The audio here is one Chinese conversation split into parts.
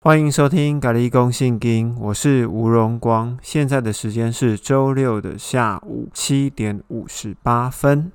欢迎收听《咖喱公信经》，我是吴荣光。现在的时间是周六的下午七点五十八分。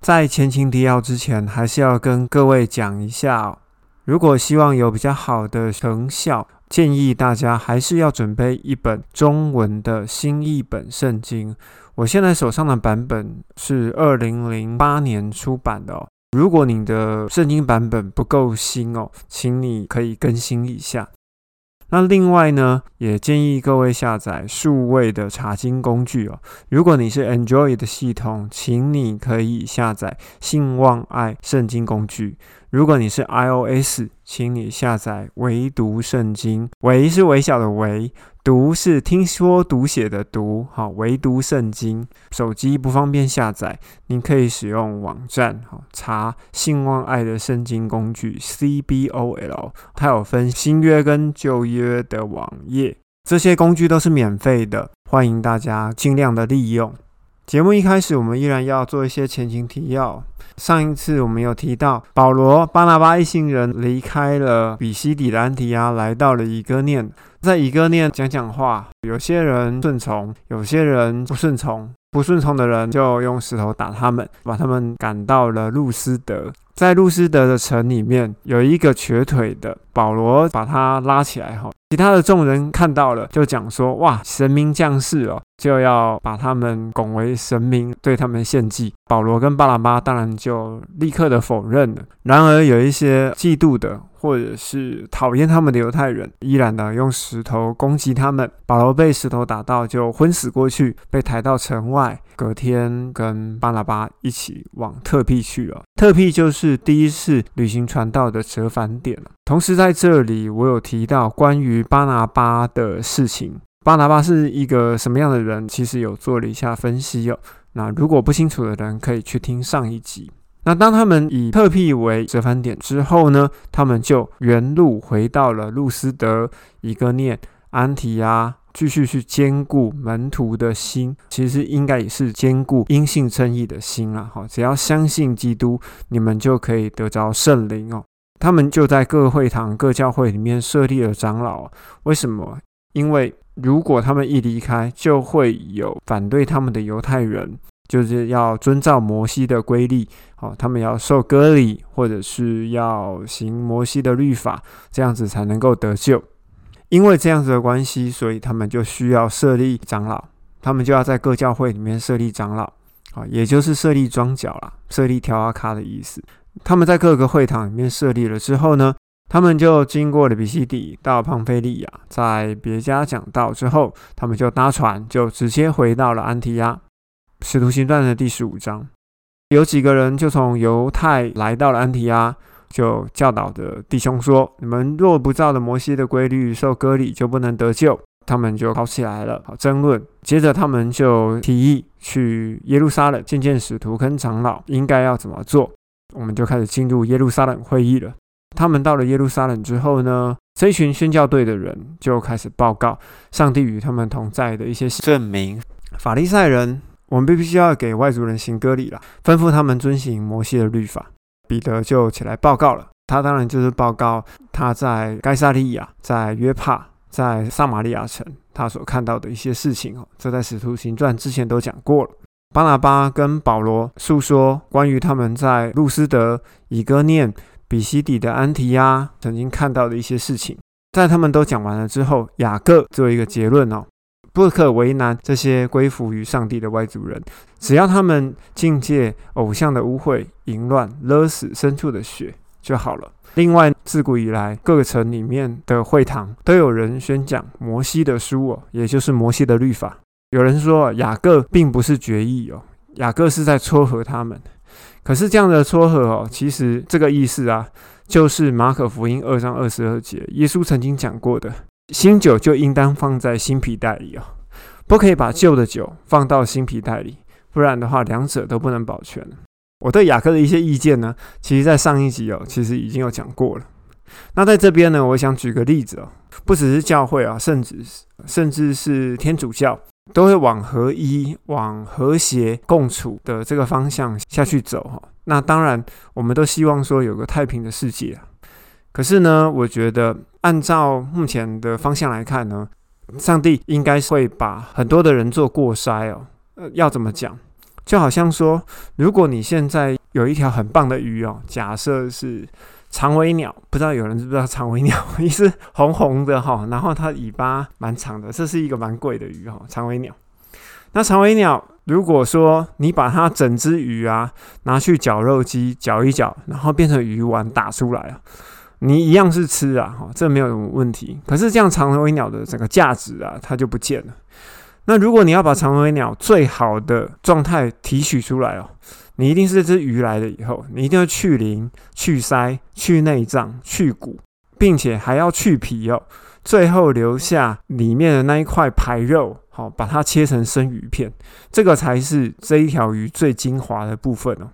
在前情提要之前，还是要跟各位讲一下哦。如果希望有比较好的成效，建议大家还是要准备一本中文的新译本圣经。我现在手上的版本是二零零八年出版的哦。如果你的圣经版本不够新哦，请你可以更新一下。那另外呢，也建议各位下载数位的查经工具哦。如果你是 Android 的系统，请你可以下载信望爱圣经工具。如果你是 iOS，请你下载唯读圣经。唯是微小的唯，读是听说读写的读。好，唯读圣经。手机不方便下载，您可以使用网站，好查信望爱的圣经工具 CBOL，它有分新约跟旧约的网页，这些工具都是免费的，欢迎大家尽量的利用。节目一开始，我们依然要做一些前情提要。上一次我们有提到，保罗、巴拿巴一行人离开了比西底的安提亚，来到了以哥念，在以哥念讲讲话。有些人顺从，有些人不顺从。不顺从的人就用石头打他们，把他们赶到了路斯德。在路斯德的城里面，有一个瘸腿的保罗，把他拉起来。哈，其他的众人看到了，就讲说：“哇，神明降世了！”就要把他们拱为神明，对他们献祭。保罗跟巴拿巴当然就立刻的否认了。然而有一些嫉妒的或者是讨厌他们的犹太人，依然的用石头攻击他们。保罗被石头打到就昏死过去，被抬到城外。隔天跟巴拿巴一起往特庇去了。特庇就是第一次旅行传道的折返点了。同时在这里，我有提到关于巴拿巴的事情。巴拿巴是一个什么样的人？其实有做了一下分析哦。那如果不清楚的人，可以去听上一集。那当他们以特庇为折返点之后呢，他们就原路回到了路斯德、一个念、安提亚，继续去兼顾门徒的心。其实应该也是兼顾因信称义的心啦。好，只要相信基督，你们就可以得着圣灵哦。他们就在各会堂、各教会里面设立了长老。为什么？因为如果他们一离开，就会有反对他们的犹太人，就是要遵照摩西的规律，哦，他们要受割礼，或者是要行摩西的律法，这样子才能够得救。因为这样子的关系，所以他们就需要设立长老，他们就要在各教会里面设立长老，啊，也就是设立庄脚啦，设立条阿卡的意思。他们在各个会堂里面设立了之后呢？他们就经过了比西底，到庞菲利亚，在别家讲道之后，他们就搭船，就直接回到了安提亚。使徒行传的第十五章，有几个人就从犹太来到了安提亚，就教导的弟兄说：“你们若不照着摩西的规律受割礼，就不能得救。”他们就吵起来了，好争论。接着他们就提议去耶路撒冷见见使徒跟长老，应该要怎么做。我们就开始进入耶路撒冷会议了。他们到了耶路撒冷之后呢，这一群宣教队的人就开始报告上帝与他们同在的一些证明。法利赛人，我们必须要给外族人行割礼了，吩咐他们遵行摩西的律法。彼得就起来报告了，他当然就是报告他在该萨利亚、在约帕、在撒玛利亚城他所看到的一些事情哦。这在使徒行传之前都讲过了。巴拿巴跟保罗诉说关于他们在路斯德、以哥念。比西底的安提亚曾经看到的一些事情，在他们都讲完了之后，雅各做一个结论哦，不可为难这些归服于上帝的外族人，只要他们境界偶像的污秽、淫乱、勒死牲畜的血就好了。另外，自古以来各个城里面的会堂都有人宣讲摩西的书哦，也就是摩西的律法。有人说雅各并不是决议哦，雅各是在撮合他们。可是这样的撮合哦，其实这个意思啊，就是马可福音二章二十二节，耶稣曾经讲过的：新酒就应当放在新皮袋里哦，不可以把旧的酒放到新皮袋里，不然的话，两者都不能保全。我对雅各的一些意见呢，其实在上一集哦，其实已经有讲过了。那在这边呢，我想举个例子哦，不只是教会啊，甚至甚至是天主教。都会往合一、往和谐共处的这个方向下去走哈。那当然，我们都希望说有个太平的世界啊。可是呢，我觉得按照目前的方向来看呢，上帝应该会把很多的人做过筛哦。呃，要怎么讲？就好像说，如果你现在有一条很棒的鱼哦，假设是长尾鸟，不知道有人知不知道长尾鸟？一是红红的哈，然后它尾巴蛮长的，这是一个蛮贵的鱼哈，长尾鸟。那长尾鸟，如果说你把它整只鱼啊拿去绞肉机绞一绞，然后变成鱼丸打出来啊。你一样是吃啊，哈，这没有什么问题。可是这样长尾鸟的整个价值啊，它就不见了。那如果你要把长尾鸟最好的状态提取出来哦，你一定是这只鱼来了以后，你一定要去鳞、去鳃、去内脏、去骨，并且还要去皮哦，最后留下里面的那一块排肉，好，把它切成生鱼片，这个才是这一条鱼最精华的部分哦。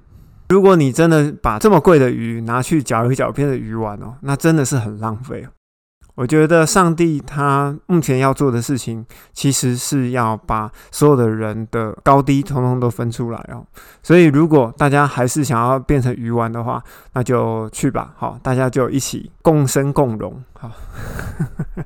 如果你真的把这么贵的鱼拿去搅一搅片的鱼丸哦，那真的是很浪费。我觉得上帝他目前要做的事情，其实是要把所有的人的高低通通都分出来哦。所以如果大家还是想要变成鱼丸的话，那就去吧。好，大家就一起共生共荣。好，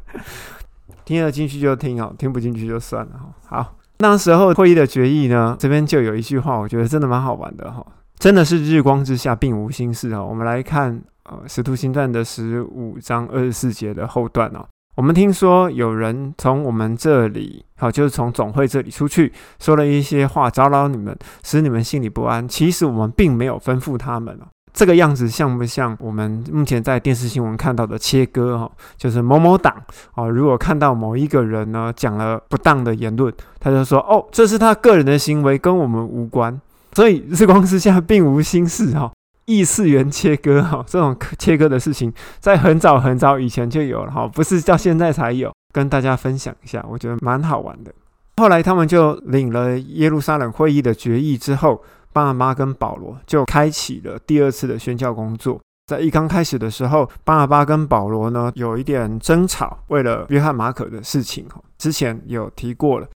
听得进去就听哦，听不进去就算了哈。好，那时候会议的决议呢，这边就有一句话，我觉得真的蛮好玩的哈。真的是日光之下并无新事哈。我们来看呃《使徒行传》的十五章二十四节的后段哦。我们听说有人从我们这里，好，就是从总会这里出去，说了一些话，扰扰你们，使你们心里不安。其实我们并没有吩咐他们哦。这个样子像不像我们目前在电视新闻看到的切割哈？就是某某党哦，如果看到某一个人呢讲了不当的言论，他就说哦，这是他个人的行为，跟我们无关。所以日光之下并无新事哈，异次元切割哈，这种切割的事情在很早很早以前就有了哈，不是到现在才有，跟大家分享一下，我觉得蛮好玩的。后来他们就领了耶路撒冷会议的决议之后，巴拿巴跟保罗就开启了第二次的宣教工作。在一刚开始的时候，巴拿巴跟保罗呢有一点争吵，为了约翰马可的事情哈，之前有提过了。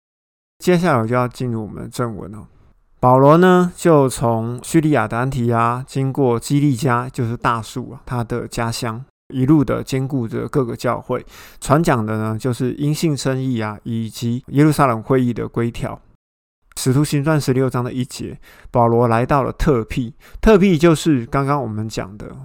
接下来我就要进入我们的正文了。保罗呢，就从叙利亚的安提亚经过基利加，就是大树啊，他的家乡，一路的兼顾着各个教会，传讲的呢，就是因信称义啊，以及耶路撒冷会议的规条。使徒行传十六章的一节，保罗来到了特庇，特庇就是刚刚我们讲的，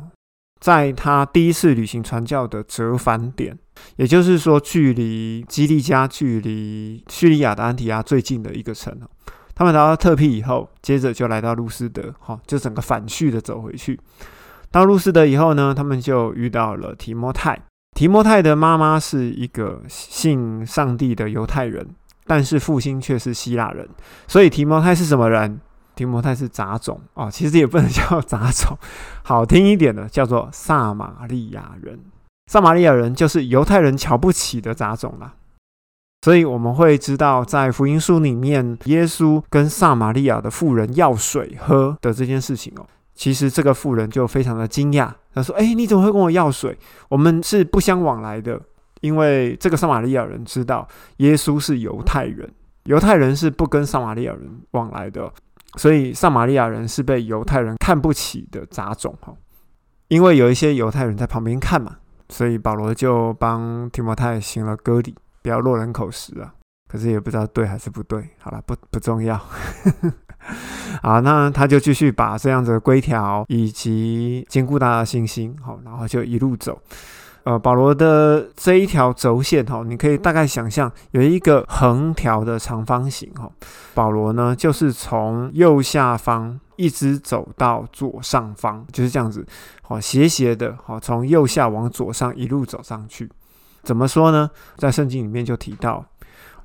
在他第一次旅行传教的折返点，也就是说，距离基利加、距离叙利亚的安提亚最近的一个城他们来到特庇以后，接着就来到路斯德，哈，就整个反序的走回去。到路斯德以后呢，他们就遇到了提摩太。提摩太的妈妈是一个信上帝的犹太人，但是父亲却是希腊人，所以提摩太是什么人？提摩太是杂种啊，其实也不能叫杂种，好听一点的叫做撒玛利亚人。撒玛利亚人就是犹太人瞧不起的杂种啦。所以我们会知道，在福音书里面，耶稣跟撒玛利亚的妇人要水喝的这件事情哦，其实这个妇人就非常的惊讶，他说：“哎，你怎么会跟我要水？我们是不相往来的。”因为这个撒玛利亚人知道耶稣是犹太人，犹太人是不跟撒玛利亚人往来的，所以撒玛利亚人是被犹太人看不起的杂种哈。因为有一些犹太人在旁边看嘛，所以保罗就帮提摩太行了割礼。不要落人口实啊！可是也不知道对还是不对。好了，不不重要。好，那他就继续把这样子的规条以及兼顾大家的信心，好，然后就一路走。呃，保罗的这一条轴线，哈，你可以大概想象有一个横条的长方形，哈。保罗呢，就是从右下方一直走到左上方，就是这样子，好，斜斜的，好，从右下往左上一路走上去。怎么说呢？在圣经里面就提到，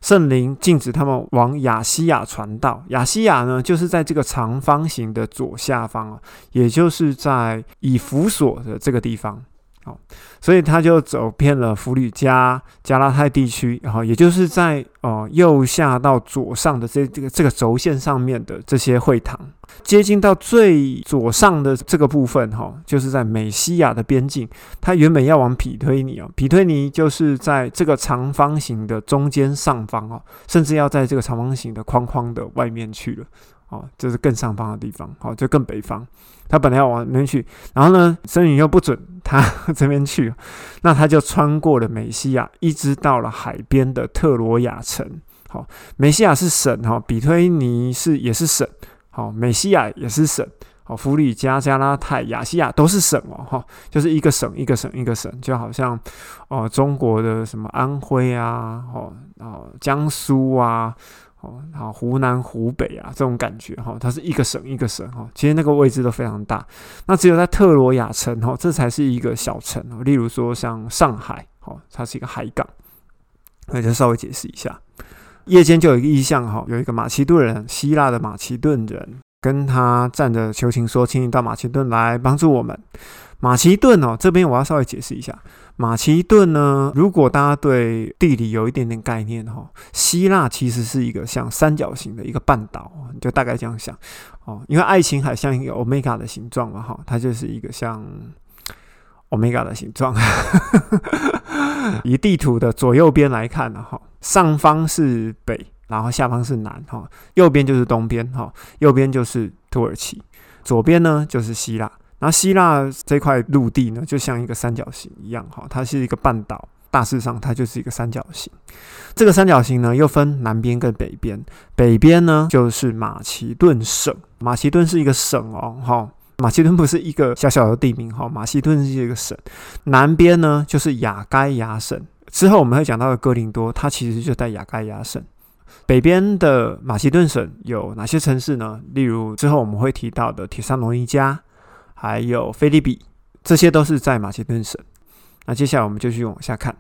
圣灵禁止他们往亚西亚传道。亚西亚呢，就是在这个长方形的左下方啊，也就是在以弗所的这个地方。好，所以他就走遍了弗吕加、加拉泰地区，然后也就是在呃右下到左上的这这个这个轴线上面的这些会堂，接近到最左上的这个部分，哈，就是在美西亚的边境。他原本要往皮推尼啊，皮推尼就是在这个长方形的中间上方啊，甚至要在这个长方形的框框的外面去了。哦，就是更上方的地方，好，就更北方。他本来要往那边去，然后呢，神女又不准他 这边去，那他就穿过了美西亚，一直到了海边的特罗亚城。好，美西亚是省哈，比推尼是也是省，好，美西亚也是省，好，弗里加、加拉泰、亚西亚都是省哦，哈，就是一个省一个省一个省，就好像哦，中国的什么安徽啊，哦，哦，江苏啊。好，湖南、湖北啊，这种感觉哈，它是一个省一个省哈，其实那个位置都非常大。那只有在特罗亚城哈，这才是一个小城。例如说像上海，哦，它是一个海港。那就稍微解释一下，夜间就有一个意象哈，有一个马其顿人，希腊的马其顿人，跟他站着求情说：“请你到马其顿来帮助我们。”马其顿哦，这边我要稍微解释一下。马其顿呢，如果大家对地理有一点点概念哈，希腊其实是一个像三角形的一个半岛，就大概这样想哦。因为爱琴海像一个 omega 的形状嘛哈，它就是一个像 omega 的形状。以地图的左右边来看呢哈，上方是北，然后下方是南哈，右边就是东边哈，右边就是土耳其，左边呢就是希腊。那希腊这块陆地呢，就像一个三角形一样，哈，它是一个半岛，大致上它就是一个三角形。这个三角形呢，又分南边跟北边，北边呢就是马其顿省，马其顿是一个省哦，哈，马其顿不是一个小小的地名，哈，马其顿是一个省。南边呢就是雅盖亚省，之后我们会讲到的哥林多，它其实就在雅盖亚省。北边的马其顿省有哪些城市呢？例如之后我们会提到的铁萨罗尼加。还有菲利比，这些都是在马其顿省。那接下来我们就去往下看。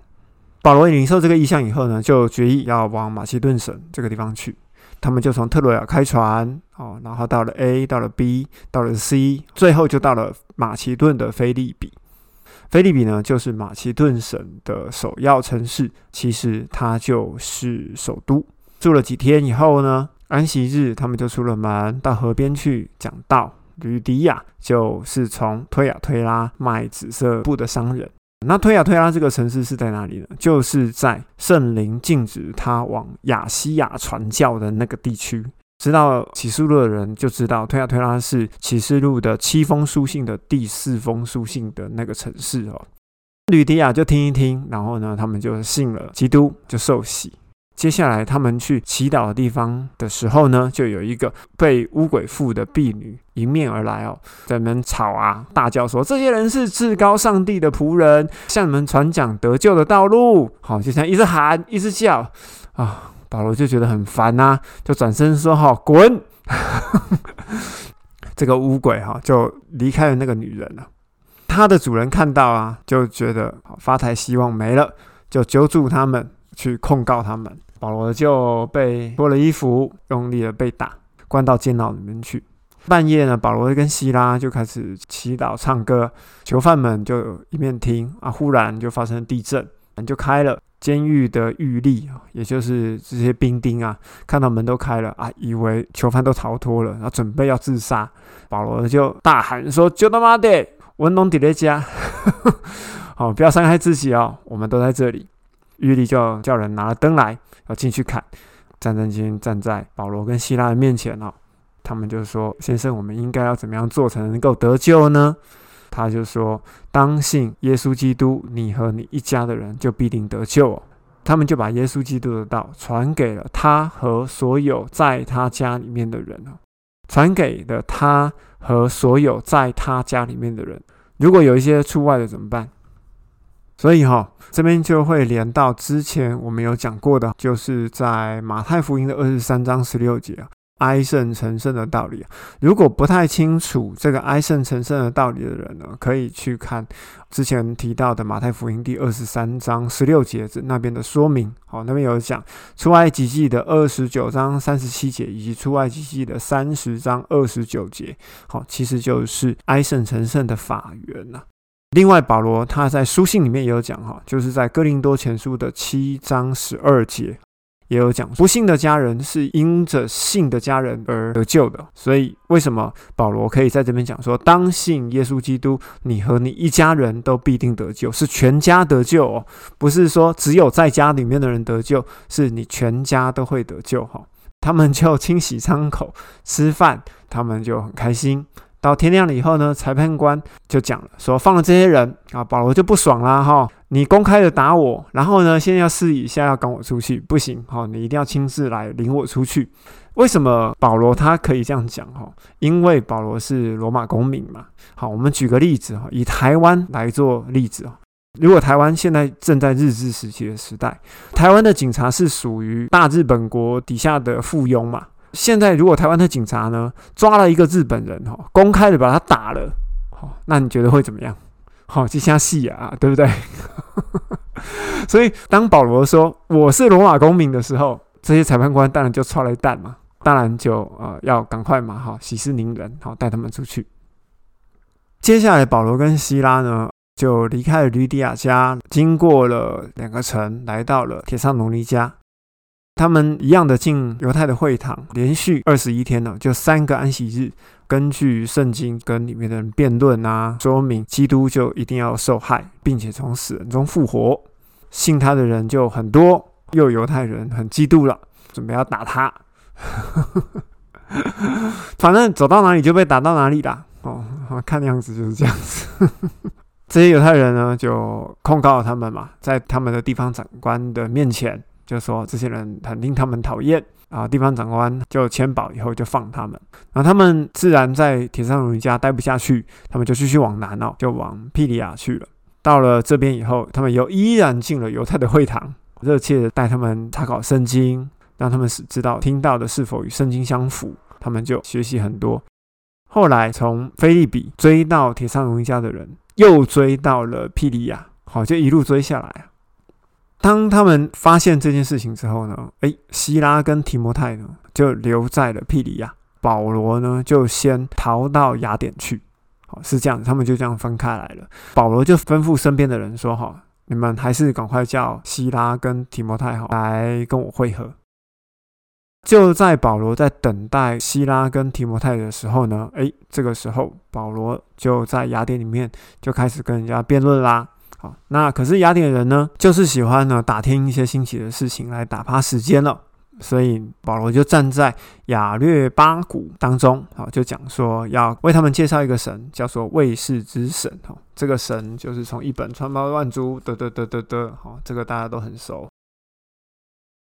保罗领受这个意向以后呢，就决意要往马其顿省这个地方去。他们就从特罗亚开船，哦，然后到了 A，到了 B，到了 C，最后就到了马其顿的菲利比。菲利比呢，就是马其顿省的首要城市，其实它就是首都。住了几天以后呢，安息日他们就出了门，到河边去讲道。吕迪亚就是从推亚推拉卖紫色布的商人。那推亚推拉这个城市是在哪里呢？就是在圣灵禁止他往亚西亚传教的那个地区。知道启示录的人就知道，推亚推拉是启示录的七封书信的第四封书信的那个城市哦。吕迪亚就听一听，然后呢，他们就信了基督，就受洗。接下来，他们去祈祷的地方的时候呢，就有一个被巫鬼附的婢女迎面而来哦，在门吵啊，大叫说：“这些人是至高上帝的仆人，向你们传讲得救的道路。”好，就像一直喊，一直叫啊，保罗就觉得很烦呐，就转身说：“哈，滚！” 这个巫鬼哈就离开了那个女人了。他的主人看到啊，就觉得发财希望没了，就揪住他们去控告他们。保罗就被脱了衣服，用力的被打，关到监牢里面去。半夜呢，保罗跟希拉就开始祈祷、唱歌，囚犯们就一面听啊，忽然就发生地震，门就开了。监狱的狱吏，也就是这些兵丁啊，看到门都开了啊，以为囚犯都逃脱了，然后准备要自杀。保罗就大喊说：“就他妈的，文龙底在家，好，不要伤害自己哦，我们都在这里。”狱吏就叫人拿了灯来。要进去看，战争军站在保罗跟希拉的面前哦，他们就说：“先生，我们应该要怎么样做才能够得救呢？”他就说：“当信耶稣基督，你和你一家的人就必定得救。”他们就把耶稣基督的道传给了他和所有在他家里面的人哦，传给了他和所有在他家里面的人。如果有一些出外的怎么办？所以哈，这边就会连到之前我们有讲过的，就是在马太福音的二十三章十六节啊，哀胜成圣的道理啊。如果不太清楚这个哀胜成圣的道理的人呢，可以去看之前提到的马太福音第二十三章十六节这那边的说明。好，那边有讲出埃及记的二十九章三十七节，以及出埃及记的三十章二十九节。好，其实就是哀胜成圣的法源呐。另外，保罗他在书信里面也有讲哈，就是在哥林多前书的七章十二节也有讲，不幸的家人是因着信的家人而得救的。所以，为什么保罗可以在这边讲说，当信耶稣基督，你和你一家人都必定得救，是全家得救哦，不是说只有在家里面的人得救，是你全家都会得救哈。他们就清洗伤口、吃饭，他们就很开心。到天亮了以后呢，裁判官就讲了，说放了这些人啊，保罗就不爽啦，哈，你公开的打我，然后呢，现在要试一下要赶我出去，不行，哈，你一定要亲自来领我出去。为什么保罗他可以这样讲，哈？因为保罗是罗马公民嘛。好，我们举个例子，哈，以台湾来做例子，如果台湾现在正在日治时期的时代，台湾的警察是属于大日本国底下的附庸嘛。现在如果台湾的警察呢抓了一个日本人哈，公开的把他打了，好，那你觉得会怎么样？好，就像戏啊，对不对？所以当保罗说我是罗马公民的时候，这些裁判官当然就踹了一蛋嘛，当然就呃要赶快嘛，哈，息事宁人，好带他们出去。接下来保罗跟希拉呢就离开了吕底亚家，经过了两个城，来到了铁萨农尼家。他们一样的进犹太的会堂，连续二十一天呢，就三个安息日，根据圣经跟里面的人辩论啊，说明基督就一定要受害，并且从死人中复活。信他的人就很多，又犹太人很嫉妒了，准备要打他。反正走到哪里就被打到哪里啦。哦，看样子就是这样子。这些犹太人呢，就控告他们嘛，在他们的地方长官的面前。就说这些人很令他们讨厌啊，地方长官就签保以后就放他们，然后他们自然在铁山龙家待不下去，他们就继续往南哦，就往庇里亚去了。到了这边以后，他们又依然进了犹太的会堂，热切的带他们查考圣经，让他们是知道听到的是否与圣经相符，他们就学习很多。后来从菲利比追到铁山龙家的人，又追到了庇利亚，好，就一路追下来啊。当他们发现这件事情之后呢，诶，希拉跟提摩太呢就留在了庇里亚，保罗呢就先逃到雅典去。好，是这样，他们就这样分开来了。保罗就吩咐身边的人说：“哈，你们还是赶快叫希拉跟提摩太哈来跟我会合。”就在保罗在等待希拉跟提摩太的时候呢，诶，这个时候保罗就在雅典里面就开始跟人家辩论啦。好，那可是雅典人呢，就是喜欢呢打听一些新奇的事情来打发时间了。所以保罗就站在雅略巴谷当中，好，就讲说要为他们介绍一个神，叫做卫士之神。哦，这个神就是从一本穿帮乱珠，得得得得得，好，这个大家都很熟。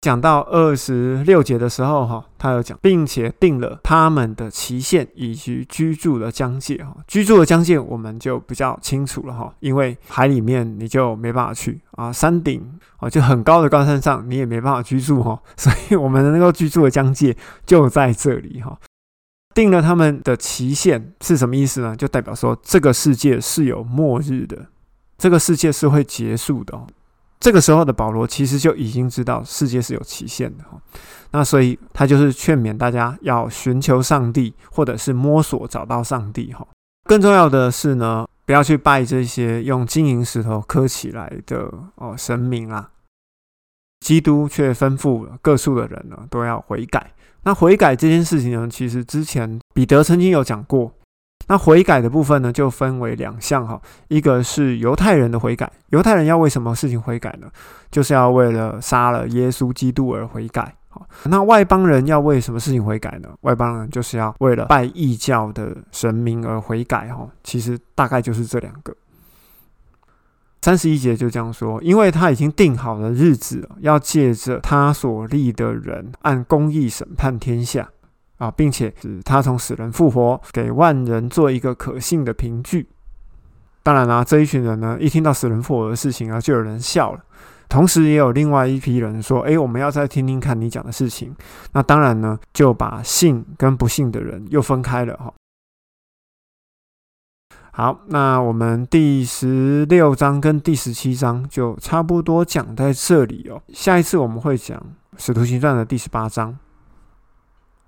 讲到二十六节的时候，哈，他有讲，并且定了他们的期限以及居住的疆界，哈，居住的疆界我们就比较清楚了，哈，因为海里面你就没办法去啊，山顶啊就很高的高山上你也没办法居住，哈，所以我们能够居住的疆界就在这里，哈，定了他们的期限是什么意思呢？就代表说这个世界是有末日的，这个世界是会结束的。这个时候的保罗其实就已经知道世界是有期限的哈，那所以他就是劝勉大家要寻求上帝，或者是摸索找到上帝哈。更重要的是呢，不要去拜这些用金银石头刻起来的哦神明啊。基督却吩咐各处的人呢都要悔改。那悔改这件事情呢，其实之前彼得曾经有讲过。那悔改的部分呢，就分为两项哈，一个是犹太人的悔改，犹太人要为什么事情悔改呢？就是要为了杀了耶稣基督而悔改。那外邦人要为什么事情悔改呢？外邦人就是要为了拜异教的神明而悔改哈。其实大概就是这两个。三十一节就这样说，因为他已经定好了日子，要借着他所立的人按公义审判天下。啊，并且使他从死人复活，给万人做一个可信的凭据。当然啦，这一群人呢，一听到死人复活的事情啊，就有人笑了。同时，也有另外一批人说：“诶，我们要再听听看你讲的事情。”那当然呢，就把信跟不信的人又分开了哈。好，那我们第十六章跟第十七章就差不多讲在这里哦。下一次我们会讲《使徒行传》的第十八章。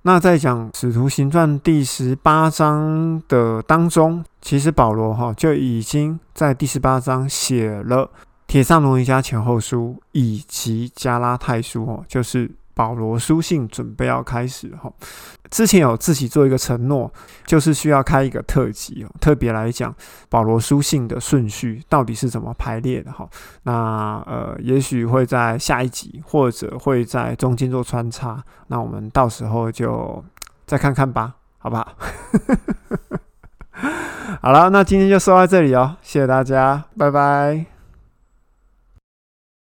那在讲《使徒行传》第十八章的当中，其实保罗哈就已经在第十八章写了《铁上龙一家前后书》以及《加拉太书》哦，就是保罗书信准备要开始哈。之前有自己做一个承诺，就是需要开一个特辑哦，特别来讲保罗书信的顺序到底是怎么排列的哈。那呃，也许会在下一集，或者会在中间做穿插。那我们到时候就再看看吧，好不好？好了，那今天就说到这里哦，谢谢大家，拜拜。